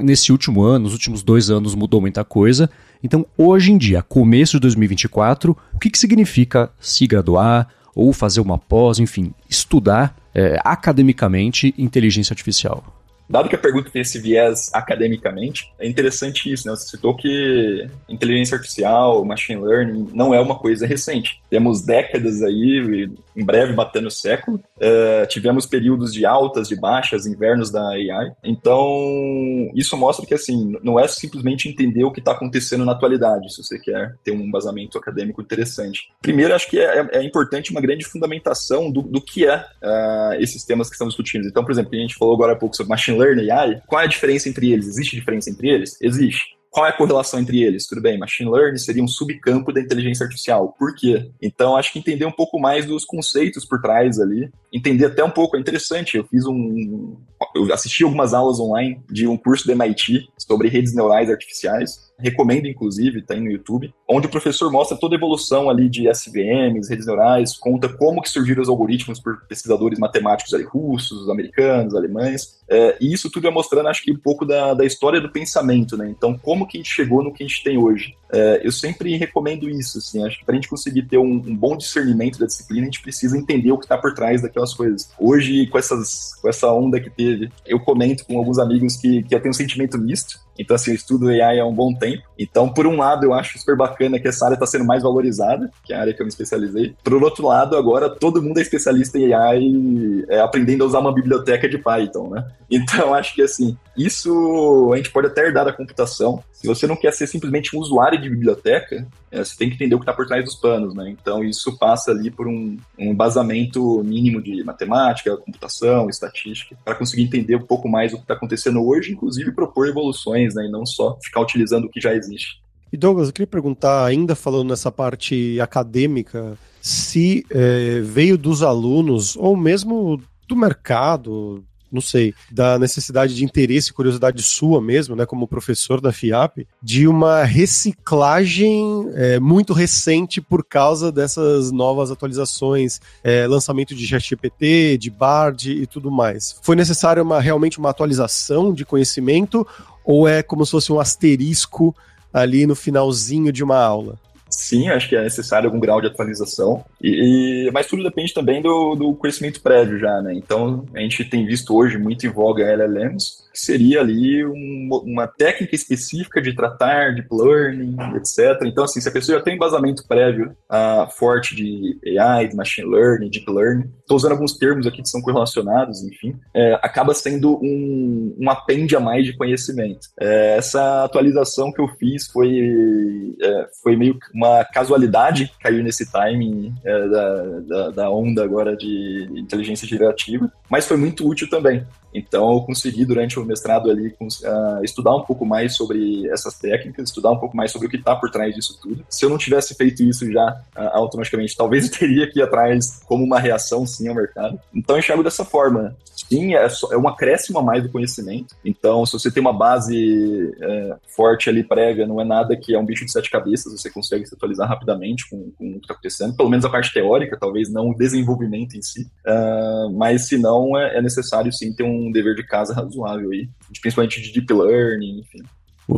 nesse último ano, nos últimos dois anos mudou muita coisa. Então, hoje em dia, começo de 2024, o que, que significa se graduar ou fazer uma pós, enfim, estudar é, academicamente inteligência artificial? Dado que a pergunta tem esse viés academicamente, é interessante isso, né? Você citou que inteligência artificial, machine learning, não é uma coisa recente. Temos décadas aí, em breve batendo o século. Uh, tivemos períodos de altas, de baixas, invernos da AI. Então, isso mostra que, assim, não é simplesmente entender o que está acontecendo na atualidade, se você quer ter um embasamento acadêmico interessante. Primeiro, acho que é, é importante uma grande fundamentação do, do que é uh, esses temas que estamos discutindo. Então, por exemplo, a gente falou agora há pouco sobre machine machine learning, AI, qual é a diferença entre eles? Existe diferença entre eles? Existe. Qual é a correlação entre eles? Tudo bem, machine learning seria um subcampo da inteligência artificial. Por quê? Então, acho que entender um pouco mais dos conceitos por trás ali, entender até um pouco, é interessante. Eu fiz um. Eu assisti algumas aulas online de um curso do MIT sobre redes neurais artificiais recomendo inclusive, tá aí no YouTube, onde o professor mostra toda a evolução ali de SVMs, redes neurais, conta como que surgiram os algoritmos por pesquisadores matemáticos ali, russos, americanos, alemães, é, e isso tudo vai mostrando, acho que, um pouco da, da história do pensamento, né? Então, como que a gente chegou no que a gente tem hoje? É, eu sempre recomendo isso, assim, acho que para a gente conseguir ter um, um, bom discernimento da disciplina, a gente precisa entender o que está por trás daquelas coisas. Hoje, com, essas, com essa onda que teve, eu comento com alguns amigos que, que eu tenho um sentimento misto, então, assim, eu estudo AI há um bom tempo. Então, por um lado, eu acho super bacana que essa área está sendo mais valorizada, que é a área que eu me especializei. Por outro lado, agora todo mundo é especialista em AI, é, aprendendo a usar uma biblioteca de Python, né? Então, acho que, assim, isso a gente pode até herdar da computação. Se você não quer ser simplesmente um usuário de biblioteca, você tem que entender o que está por trás dos panos, né? Então, isso passa ali por um, um embasamento mínimo de matemática, computação, estatística, para conseguir entender um pouco mais o que está acontecendo hoje, inclusive propor evoluções, né? E não só ficar utilizando o que já existe. E Douglas, eu queria perguntar, ainda falando nessa parte acadêmica, se é, veio dos alunos ou mesmo do mercado, não sei, da necessidade de interesse e curiosidade sua mesmo, né, como professor da FIAP, de uma reciclagem é, muito recente por causa dessas novas atualizações, é, lançamento de ChatGPT, de Bard e tudo mais. Foi necessária uma, realmente uma atualização de conhecimento ou é como se fosse um asterisco ali no finalzinho de uma aula? Sim, acho que é necessário algum grau de atualização, e, mas tudo depende também do, do conhecimento prévio já, né? Então, a gente tem visto hoje muito em voga LLMs, que seria ali um, uma técnica específica de tratar deep learning, etc. Então, assim, se a pessoa já tem um embasamento prévio uh, forte de AI, de machine learning, deep learning, estou usando alguns termos aqui que são correlacionados, enfim, é, acaba sendo um, um apêndio a mais de conhecimento. É, essa atualização que eu fiz foi, é, foi meio uma casualidade, caiu nesse timing é, da, da, da onda agora de inteligência gerativa, mas foi muito útil também. Então, eu consegui, durante o mestrado ali, uh, estudar um pouco mais sobre essas técnicas, estudar um pouco mais sobre o que está por trás disso tudo. Se eu não tivesse feito isso já uh, automaticamente, talvez eu teria que ir atrás como uma reação, sim, ao mercado. Então, eu enxergo dessa forma. Sim, é, só, é um acréscimo a mais do conhecimento. Então, se você tem uma base é, forte ali, prévia, não é nada que é um bicho de sete cabeças, você consegue se atualizar rapidamente com, com o que está acontecendo. Pelo menos a parte teórica, talvez não o desenvolvimento em si. Uh, mas, se não, é, é necessário, sim, ter um dever de casa razoável principalmente de deep learning, enfim.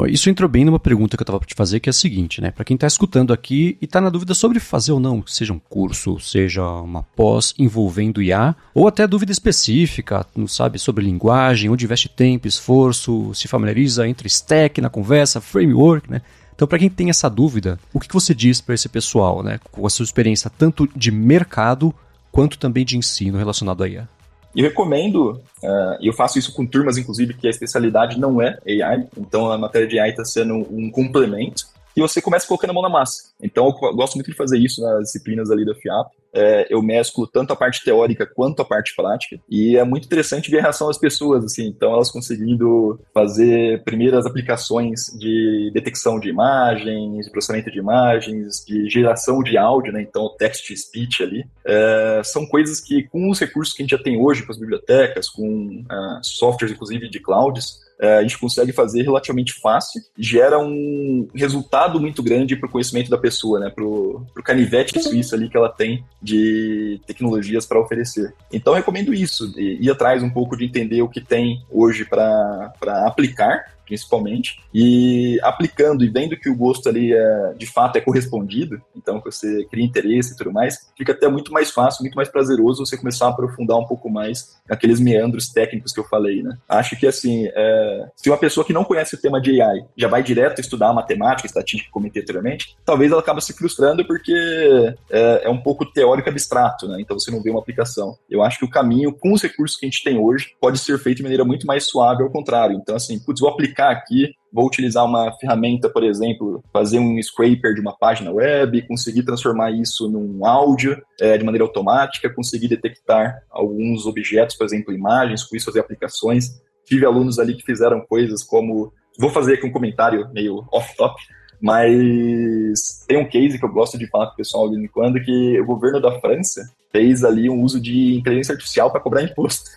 Isso entrou bem numa pergunta que eu estava para te fazer, que é a seguinte, né? Para quem está escutando aqui e está na dúvida sobre fazer ou não, seja um curso, seja uma pós envolvendo IA, ou até dúvida específica, não sabe, sobre linguagem, onde investe tempo, esforço, se familiariza entre stack na conversa, framework, né? Então, para quem tem essa dúvida, o que, que você diz para esse pessoal, né? Com a sua experiência tanto de mercado quanto também de ensino relacionado a IA? E recomendo, uh, eu faço isso com turmas, inclusive, que a especialidade não é AI, então a matéria de AI está sendo um complemento. E você começa colocando a mão na massa. Então, eu gosto muito de fazer isso nas disciplinas ali da FIAP. É, eu mesclo tanto a parte teórica quanto a parte prática, e é muito interessante ver a reação das pessoas, assim, então elas conseguindo fazer primeiras aplicações de detecção de imagens, de processamento de imagens, de geração de áudio, né, então text-to-speech ali, é, são coisas que com os recursos que a gente já tem hoje, com as bibliotecas, com uh, softwares, inclusive, de clouds, a gente consegue fazer relativamente fácil, gera um resultado muito grande para o conhecimento da pessoa, né? Para o canivete suíço ali que ela tem de tecnologias para oferecer. Então, recomendo isso, ir atrás um pouco de entender o que tem hoje para aplicar principalmente, e aplicando e vendo que o gosto ali é, de fato é correspondido, então você cria interesse e tudo mais, fica até muito mais fácil, muito mais prazeroso você começar a aprofundar um pouco mais aqueles meandros técnicos que eu falei, né? Acho que assim, é, se uma pessoa que não conhece o tema de AI já vai direto estudar matemática, estatística, comentei anteriormente, talvez ela acabe se frustrando porque é, é um pouco teórico abstrato, né? Então você não vê uma aplicação. Eu acho que o caminho, com os recursos que a gente tem hoje, pode ser feito de maneira muito mais suave ao contrário. Então, assim, putz, vou aplicar aqui, vou utilizar uma ferramenta, por exemplo, fazer um scraper de uma página web, conseguir transformar isso num áudio é, de maneira automática, conseguir detectar alguns objetos, por exemplo, imagens, com isso fazer aplicações. Tive alunos ali que fizeram coisas como. Vou fazer aqui um comentário meio off-top, mas tem um case que eu gosto de falar com o pessoal de quando, que o governo da França fez ali um uso de inteligência artificial para cobrar imposto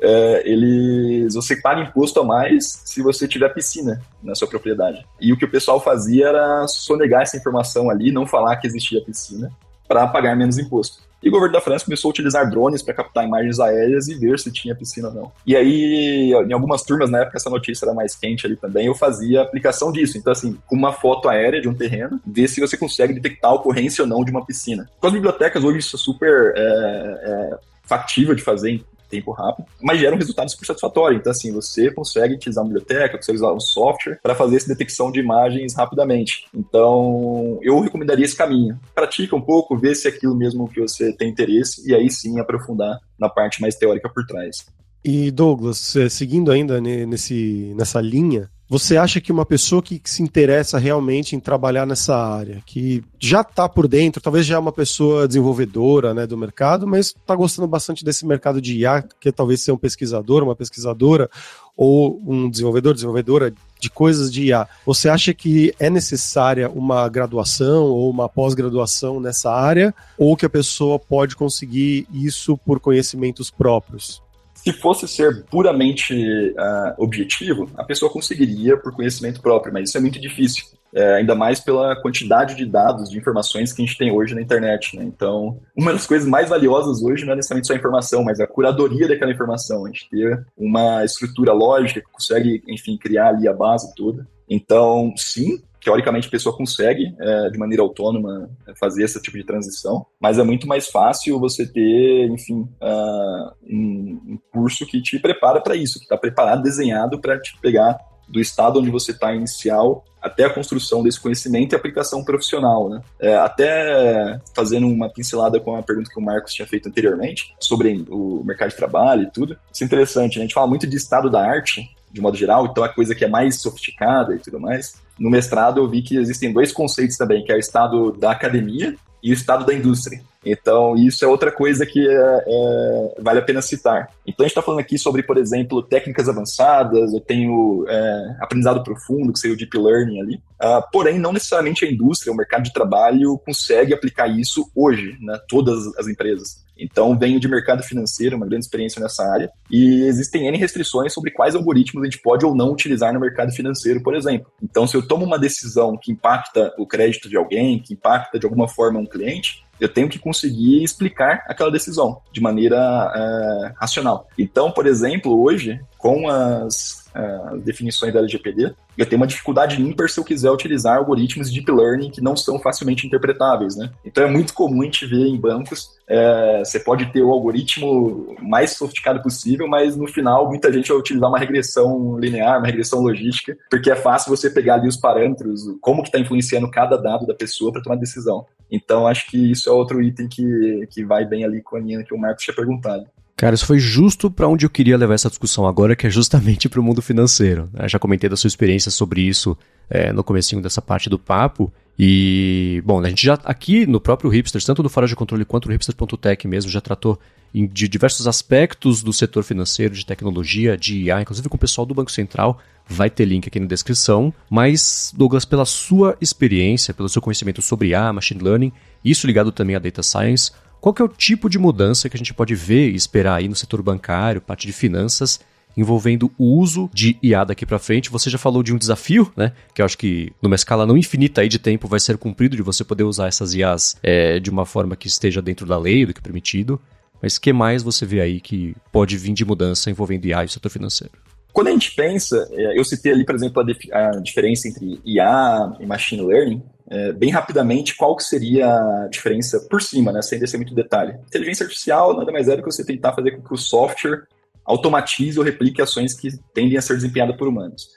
é, eles você paga imposto a mais se você tiver piscina na sua propriedade. E o que o pessoal fazia era sonegar essa informação ali, não falar que existia piscina, para pagar menos imposto. E o governo da França começou a utilizar drones para captar imagens aéreas e ver se tinha piscina ou não. E aí, em algumas turmas, na época essa notícia era mais quente ali também, eu fazia aplicação disso. Então, assim, com uma foto aérea de um terreno, ver se você consegue detectar a ocorrência ou não de uma piscina. Com as bibliotecas, hoje isso é super é, é, factível de fazer tempo rápido, mas gera um resultado super satisfatório. Então, assim, você consegue utilizar uma biblioteca, consegue usar um software para fazer essa detecção de imagens rapidamente. Então, eu recomendaria esse caminho. Pratica um pouco, vê se é aquilo mesmo que você tem interesse e aí sim aprofundar na parte mais teórica por trás. E Douglas, seguindo ainda nesse, nessa linha, você acha que uma pessoa que se interessa realmente em trabalhar nessa área, que já está por dentro, talvez já é uma pessoa desenvolvedora né, do mercado, mas está gostando bastante desse mercado de IA, que talvez seja um pesquisador, uma pesquisadora, ou um desenvolvedor, desenvolvedora de coisas de IA, você acha que é necessária uma graduação ou uma pós-graduação nessa área, ou que a pessoa pode conseguir isso por conhecimentos próprios? Se fosse ser puramente uh, objetivo, a pessoa conseguiria por conhecimento próprio, mas isso é muito difícil. É, ainda mais pela quantidade de dados, de informações que a gente tem hoje na internet. Né? Então, uma das coisas mais valiosas hoje não é necessariamente só a informação, mas a curadoria daquela informação. A gente ter uma estrutura lógica que consegue, enfim, criar ali a base toda. Então, sim, teoricamente a pessoa consegue, é, de maneira autônoma, fazer esse tipo de transição, mas é muito mais fácil você ter, enfim, uh, um, um, curso que te prepara para isso, que está preparado, desenhado para te pegar do estado onde você está inicial até a construção desse conhecimento e aplicação profissional, né? É, até fazendo uma pincelada com a pergunta que o Marcos tinha feito anteriormente sobre o mercado de trabalho e tudo. Isso é interessante, né? A gente fala muito de estado da arte, de modo geral, então a coisa que é mais sofisticada e tudo mais. No mestrado eu vi que existem dois conceitos também, que é o estado da academia e o estado da indústria. Então, isso é outra coisa que é, é, vale a pena citar. Então, a gente está falando aqui sobre, por exemplo, técnicas avançadas, eu tenho é, aprendizado profundo, que seria o deep learning ali. Uh, porém, não necessariamente a indústria, o mercado de trabalho consegue aplicar isso hoje, né? Todas as empresas. Então, venho de mercado financeiro, uma grande experiência nessa área, e existem N restrições sobre quais algoritmos a gente pode ou não utilizar no mercado financeiro, por exemplo. Então, se eu tomo uma decisão que impacta o crédito de alguém, que impacta de alguma forma um cliente, eu tenho que conseguir explicar aquela decisão de maneira é, racional. Então, por exemplo, hoje, com as uh, definições da LGPD, eu tenho uma dificuldade ímpar se eu quiser utilizar algoritmos de deep learning que não são facilmente interpretáveis, né? Então é muito comum a gente ver em bancos, é, você pode ter o algoritmo mais sofisticado possível, mas no final muita gente vai utilizar uma regressão linear, uma regressão logística, porque é fácil você pegar ali os parâmetros, como que está influenciando cada dado da pessoa para tomar decisão. Então acho que isso é outro item que, que vai bem ali com a linha que o Marcos tinha perguntado. Cara, isso foi justo para onde eu queria levar essa discussão agora, que é justamente para o mundo financeiro. Eu já comentei da sua experiência sobre isso é, no comecinho dessa parte do papo. E, bom, a gente já aqui no próprio Hipsters, tanto no Fora de Controle quanto no Hipsters.tech mesmo, já tratou de diversos aspectos do setor financeiro, de tecnologia, de IA, inclusive com o pessoal do Banco Central. Vai ter link aqui na descrição. Mas, Douglas, pela sua experiência, pelo seu conhecimento sobre IA, Machine Learning, isso ligado também a Data Science, qual que é o tipo de mudança que a gente pode ver e esperar aí no setor bancário, parte de finanças, envolvendo o uso de IA daqui para frente? Você já falou de um desafio, né? Que eu acho que numa escala não infinita aí de tempo vai ser cumprido de você poder usar essas IAs é, de uma forma que esteja dentro da lei, do que é permitido. Mas que mais você vê aí que pode vir de mudança envolvendo IA e o setor financeiro? Quando a gente pensa, é, eu citei ali, por exemplo, a, a diferença entre IA e Machine Learning, é, bem rapidamente qual que seria a diferença por cima, né, sem descer muito detalhe. Inteligência artificial nada mais é do que você tentar fazer com que o software automatize ou replique ações que tendem a ser desempenhadas por humanos.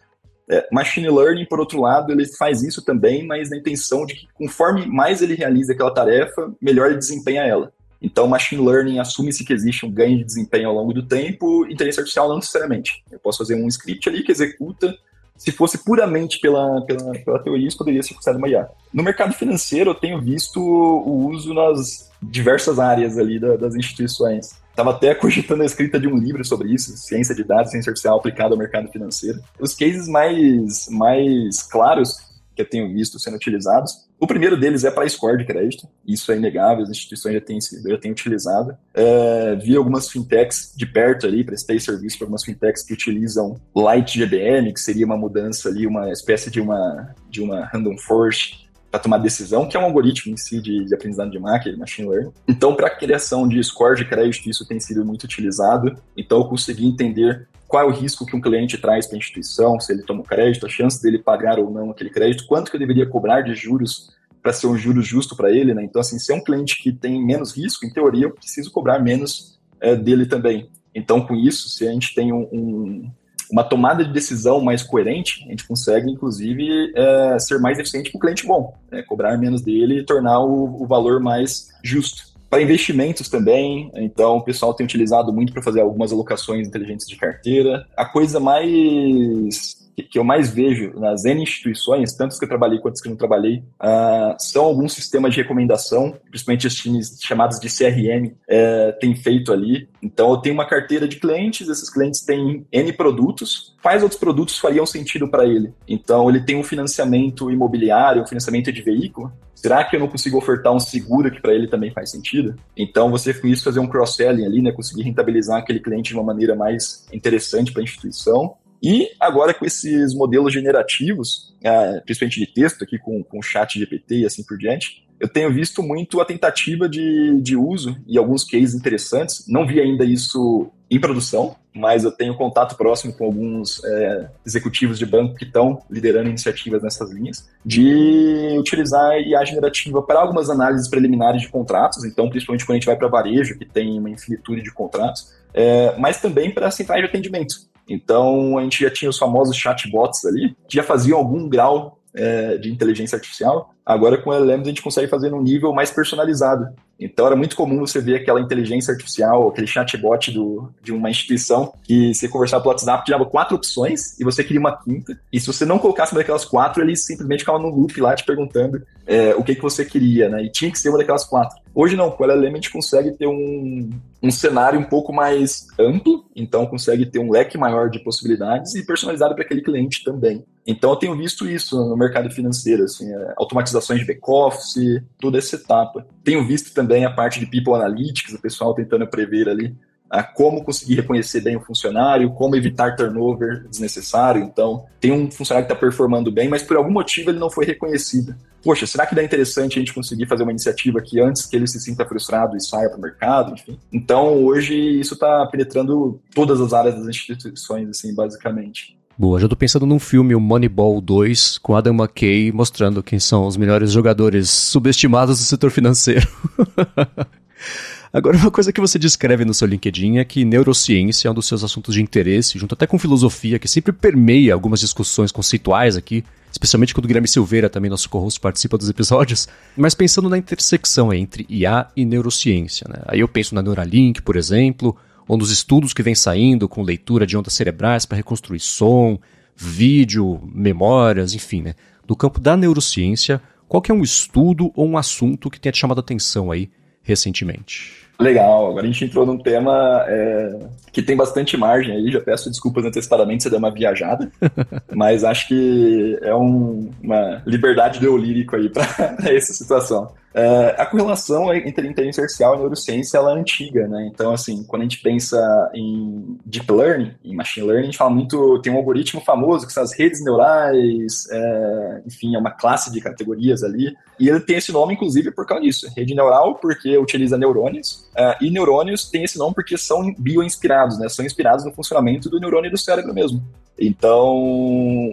É, machine Learning, por outro lado, ele faz isso também, mas na intenção de que conforme mais ele realiza aquela tarefa, melhor ele desempenha ela. Então, Machine Learning assume-se que existe um ganho de desempenho ao longo do tempo, inteligência artificial não necessariamente. Eu posso fazer um script ali que executa se fosse puramente pela, pela, pela teoria, isso poderia ser considerado uma IA. No mercado financeiro, eu tenho visto o uso nas diversas áreas ali da, das instituições. Estava até cogitando a escrita de um livro sobre isso, ciência de dados, ciência artificial aplicada ao mercado financeiro. Os cases mais, mais claros que eu tenho visto sendo utilizados. O primeiro deles é para score de crédito, isso é inegável, as instituições já têm, já têm utilizado. É, vi algumas fintechs de perto ali, prestei serviço para algumas fintechs que utilizam Light GBM, que seria uma mudança ali, uma espécie de uma, de uma random force para tomar decisão, que é um algoritmo em si de, de aprendizado de máquina, machine learning. Então, para a criação de score de crédito, isso tem sido muito utilizado. Então, eu consegui entender qual é o risco que um cliente traz para a instituição, se ele toma o crédito, a chance dele pagar ou não aquele crédito, quanto que eu deveria cobrar de juros para ser um juro justo para ele, né? Então, assim, se é um cliente que tem menos risco, em teoria, eu preciso cobrar menos é, dele também. Então, com isso, se a gente tem um, um, uma tomada de decisão mais coerente, a gente consegue, inclusive, é, ser mais eficiente para o cliente bom, né? cobrar menos dele e tornar o, o valor mais justo para investimentos também, então o pessoal tem utilizado muito para fazer algumas alocações inteligentes de carteira. A coisa mais que eu mais vejo nas N instituições, tanto as que eu trabalhei quanto as que eu não trabalhei, uh, são alguns sistemas de recomendação, principalmente os times chamados de CRM, é, tem feito ali. Então, eu tenho uma carteira de clientes, esses clientes têm N produtos, quais outros produtos fariam sentido para ele? Então, ele tem um financiamento imobiliário, um financiamento de veículo, será que eu não consigo ofertar um seguro que para ele também faz sentido? Então, você com isso fazer um cross-selling ali, né, conseguir rentabilizar aquele cliente de uma maneira mais interessante para a instituição. E agora com esses modelos generativos, ah, principalmente de texto aqui com, com chat GPT e assim por diante, eu tenho visto muito a tentativa de, de uso e alguns cases interessantes. Não vi ainda isso em produção, mas eu tenho contato próximo com alguns é, executivos de banco que estão liderando iniciativas nessas linhas, de utilizar a IA generativa para algumas análises preliminares de contratos, então, principalmente quando a gente vai para varejo, que tem uma infinitude de contratos, é, mas também para centrais de atendimento. Então, a gente já tinha os famosos chatbots ali, que já faziam algum grau é, de inteligência artificial. Agora, com o LLMs, a gente consegue fazer num nível mais personalizado. Então, era muito comum você ver aquela inteligência artificial, aquele chatbot do, de uma instituição, que você conversava pelo WhatsApp, tirava quatro opções e você queria uma quinta. E se você não colocasse uma daquelas quatro, ele simplesmente ficava no loop lá te perguntando é, o que, que você queria, né? E tinha que ser uma daquelas quatro. Hoje não, com o gente consegue ter um, um cenário um pouco mais amplo, então consegue ter um leque maior de possibilidades e personalizado para aquele cliente também. Então eu tenho visto isso no mercado financeiro, assim, é, automatizações de back-office, toda essa etapa. Tenho visto também a parte de People Analytics, o pessoal tentando prever ali a como conseguir reconhecer bem o funcionário, como evitar turnover desnecessário. Então, tem um funcionário que está performando bem, mas por algum motivo ele não foi reconhecido. Poxa, será que dá interessante a gente conseguir fazer uma iniciativa aqui antes que ele se sinta frustrado e saia para o mercado? Enfim. Então, hoje, isso está penetrando todas as áreas das instituições, assim, basicamente. Boa, já tô pensando num filme, o Moneyball 2, com Adam McKay mostrando quem são os melhores jogadores subestimados do setor financeiro. Agora, uma coisa que você descreve no seu LinkedIn é que neurociência é um dos seus assuntos de interesse, junto até com filosofia, que sempre permeia algumas discussões conceituais aqui, especialmente quando o Guilherme Silveira, também nosso co-host, participa dos episódios, mas pensando na intersecção entre IA e neurociência. Né? Aí eu penso na Neuralink, por exemplo, ou nos estudos que vem saindo com leitura de ondas cerebrais para reconstruir som, vídeo, memórias, enfim, né? Do campo da neurociência, qual que é um estudo ou um assunto que tenha te chamado a atenção aí recentemente? Legal, agora a gente entrou num tema é, que tem bastante margem aí, já peço desculpas antecipadamente se der uma viajada, mas acho que é um, uma liberdade do eu lírico aí para essa situação. Uh, a correlação entre inteligência artificial e neurociência ela é antiga, né? Então, assim, quando a gente pensa em deep learning, em machine learning, a gente fala muito, tem um algoritmo famoso que são as redes neurais, é, enfim, é uma classe de categorias ali, e ele tem esse nome, inclusive, por causa disso. Rede neural, porque utiliza neurônios, uh, e neurônios tem esse nome porque são bioinspirados, né? São inspirados no funcionamento do neurônio do cérebro mesmo. Então,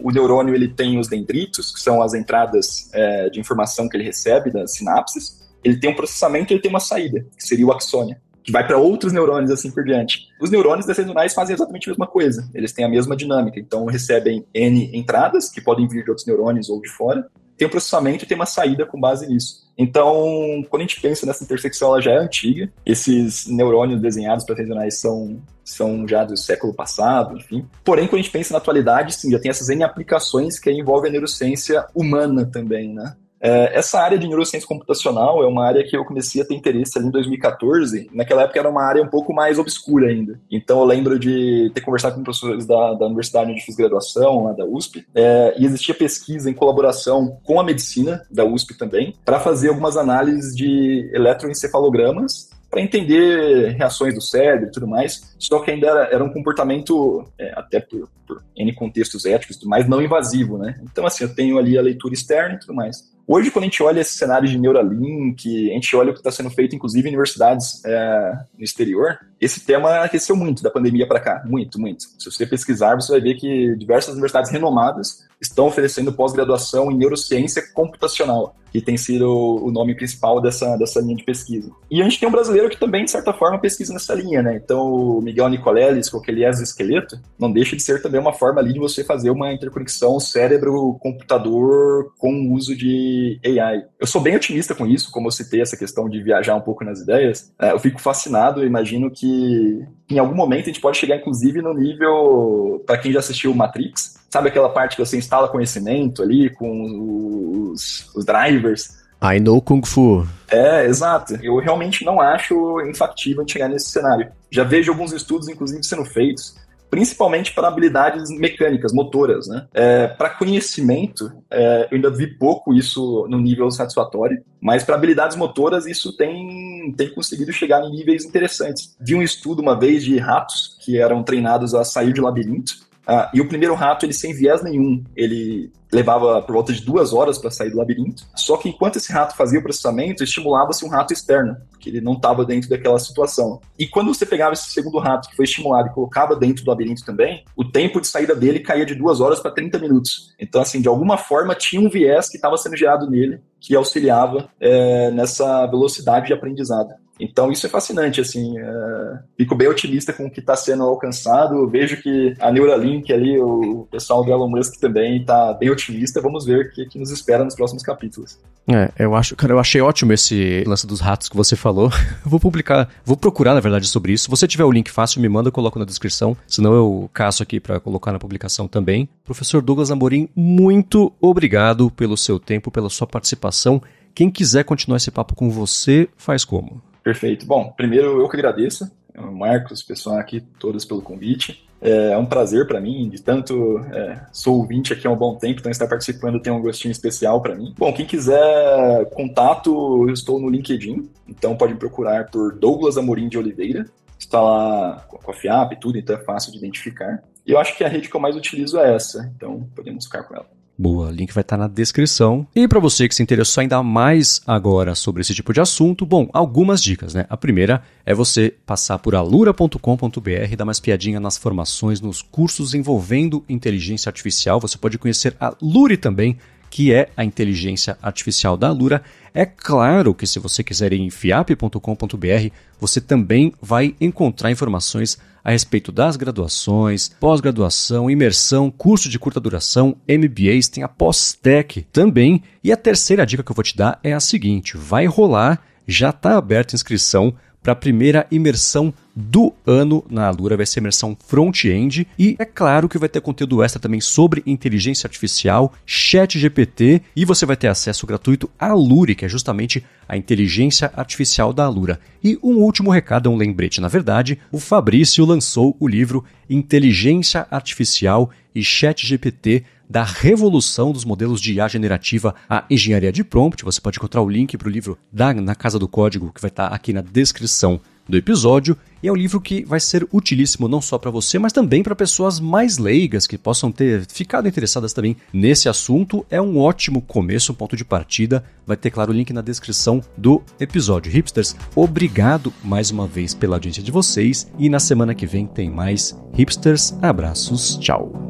o neurônio ele tem os dendritos, que são as entradas é, de informação que ele recebe das sinapses. Ele tem um processamento e ele tem uma saída, que seria o axônia, que vai para outros neurônios assim por diante. Os neurônios neurais fazem exatamente a mesma coisa. Eles têm a mesma dinâmica. Então, recebem N entradas, que podem vir de outros neurônios ou de fora. Tem um processamento e tem uma saída com base nisso. Então, quando a gente pensa nessa intersecção, ela já é antiga. Esses neurônios desenhados para regionais são, são já do século passado, enfim. Porém, quando a gente pensa na atualidade, sim, já tem essas N aplicações que envolvem a neurociência humana também, né? É, essa área de neurociência computacional é uma área que eu comecei a ter interesse ali em 2014. Naquela época era uma área um pouco mais obscura ainda. Então eu lembro de ter conversado com professores da, da universidade onde fiz graduação, lá da USP, é, e existia pesquisa em colaboração com a medicina da USP também, para fazer algumas análises de eletroencefalogramas para entender reações do cérebro e tudo mais, só que ainda era, era um comportamento, é, até por, por N contextos éticos e tudo mais, não invasivo, né? Então, assim, eu tenho ali a leitura externa e tudo mais. Hoje, quando a gente olha esse cenário de Neuralink, a gente olha o que está sendo feito, inclusive, em universidades é, no exterior, esse tema aqueceu muito da pandemia para cá, muito, muito. Se você pesquisar, você vai ver que diversas universidades renomadas estão oferecendo pós-graduação em neurociência computacional, que tem sido o nome principal dessa, dessa linha de pesquisa. E a gente tem um brasileiro que também, de certa forma, pesquisa nessa linha, né? Então, o Miguel Nicoleles, com aquele exoesqueleto, não deixa de ser também uma forma ali de você fazer uma interconexão cérebro-computador com o uso de AI. Eu sou bem otimista com isso, como eu citei essa questão de viajar um pouco nas ideias. É, eu fico fascinado, imagino que em algum momento a gente pode chegar, inclusive, no nível, para quem já assistiu Matrix, sabe aquela parte que você instala conhecimento ali com os, os drivers? I know Kung Fu. É, exato. Eu realmente não acho infactível chegar nesse cenário. Já vejo alguns estudos, inclusive, sendo feitos principalmente para habilidades mecânicas, motoras, né? É, para conhecimento, é, eu ainda vi pouco isso no nível satisfatório, mas para habilidades motoras isso tem, tem conseguido chegar em níveis interessantes. Vi um estudo uma vez de ratos que eram treinados a sair de labirinto, ah, e o primeiro rato, ele sem viés nenhum, ele levava por volta de duas horas para sair do labirinto. Só que enquanto esse rato fazia o processamento, estimulava-se um rato externo, porque ele não estava dentro daquela situação. E quando você pegava esse segundo rato que foi estimulado e colocava dentro do labirinto também, o tempo de saída dele caía de duas horas para 30 minutos. Então, assim, de alguma forma tinha um viés que estava sendo gerado nele que auxiliava é, nessa velocidade de aprendizado. Então isso é fascinante, assim, é... fico bem otimista com o que está sendo alcançado, vejo que a Neuralink ali, o pessoal do Elon Musk também está bem otimista, vamos ver o que, que nos espera nos próximos capítulos. É, eu acho, cara, eu achei ótimo esse lance dos ratos que você falou. vou publicar, vou procurar, na verdade, sobre isso. Se você tiver o link fácil, me manda, eu coloco na descrição. Senão eu caço aqui para colocar na publicação também. Professor Douglas Amorim, muito obrigado pelo seu tempo, pela sua participação. Quem quiser continuar esse papo com você, faz como? Perfeito. Bom, primeiro eu que agradeço, Marcos, pessoal aqui, todos pelo convite. É um prazer para mim, de tanto é, sou ouvinte aqui há um bom tempo, então estar participando tem um gostinho especial para mim. Bom, quem quiser contato, eu estou no LinkedIn, então pode procurar por Douglas Amorim de Oliveira. Está lá com a FIAP e tudo, então é fácil de identificar. E eu acho que a rede que eu mais utilizo é essa, então podemos ficar com ela. Boa, link vai estar na descrição. E para você que se interessou ainda mais agora sobre esse tipo de assunto, bom, algumas dicas, né? A primeira é você passar por alura.com.br, dar mais piadinha nas formações, nos cursos envolvendo inteligência artificial. Você pode conhecer a Lure também, que é a inteligência artificial da Alura. É claro que se você quiser ir em fiap.com.br, você também vai encontrar informações a respeito das graduações, pós-graduação, imersão, curso de curta duração, MBAs, tem a Pós-Tech também. E a terceira dica que eu vou te dar é a seguinte: vai rolar, já está aberta a inscrição para a primeira imersão do ano na Alura, vai ser imersão front-end e é claro que vai ter conteúdo extra também sobre inteligência artificial, chat GPT e você vai ter acesso gratuito à Lure, que é justamente a inteligência artificial da Alura. E um último recado, um lembrete, na verdade, o Fabrício lançou o livro Inteligência Artificial e Chat GPT da revolução dos modelos de IA generativa à engenharia de prompt. Você pode encontrar o link para o livro da, na Casa do Código, que vai estar aqui na descrição do episódio. E é um livro que vai ser utilíssimo não só para você, mas também para pessoas mais leigas que possam ter ficado interessadas também nesse assunto. É um ótimo começo, um ponto de partida. Vai ter, claro, o link na descrição do episódio. Hipsters, obrigado mais uma vez pela audiência de vocês. E na semana que vem tem mais Hipsters. Abraços, tchau.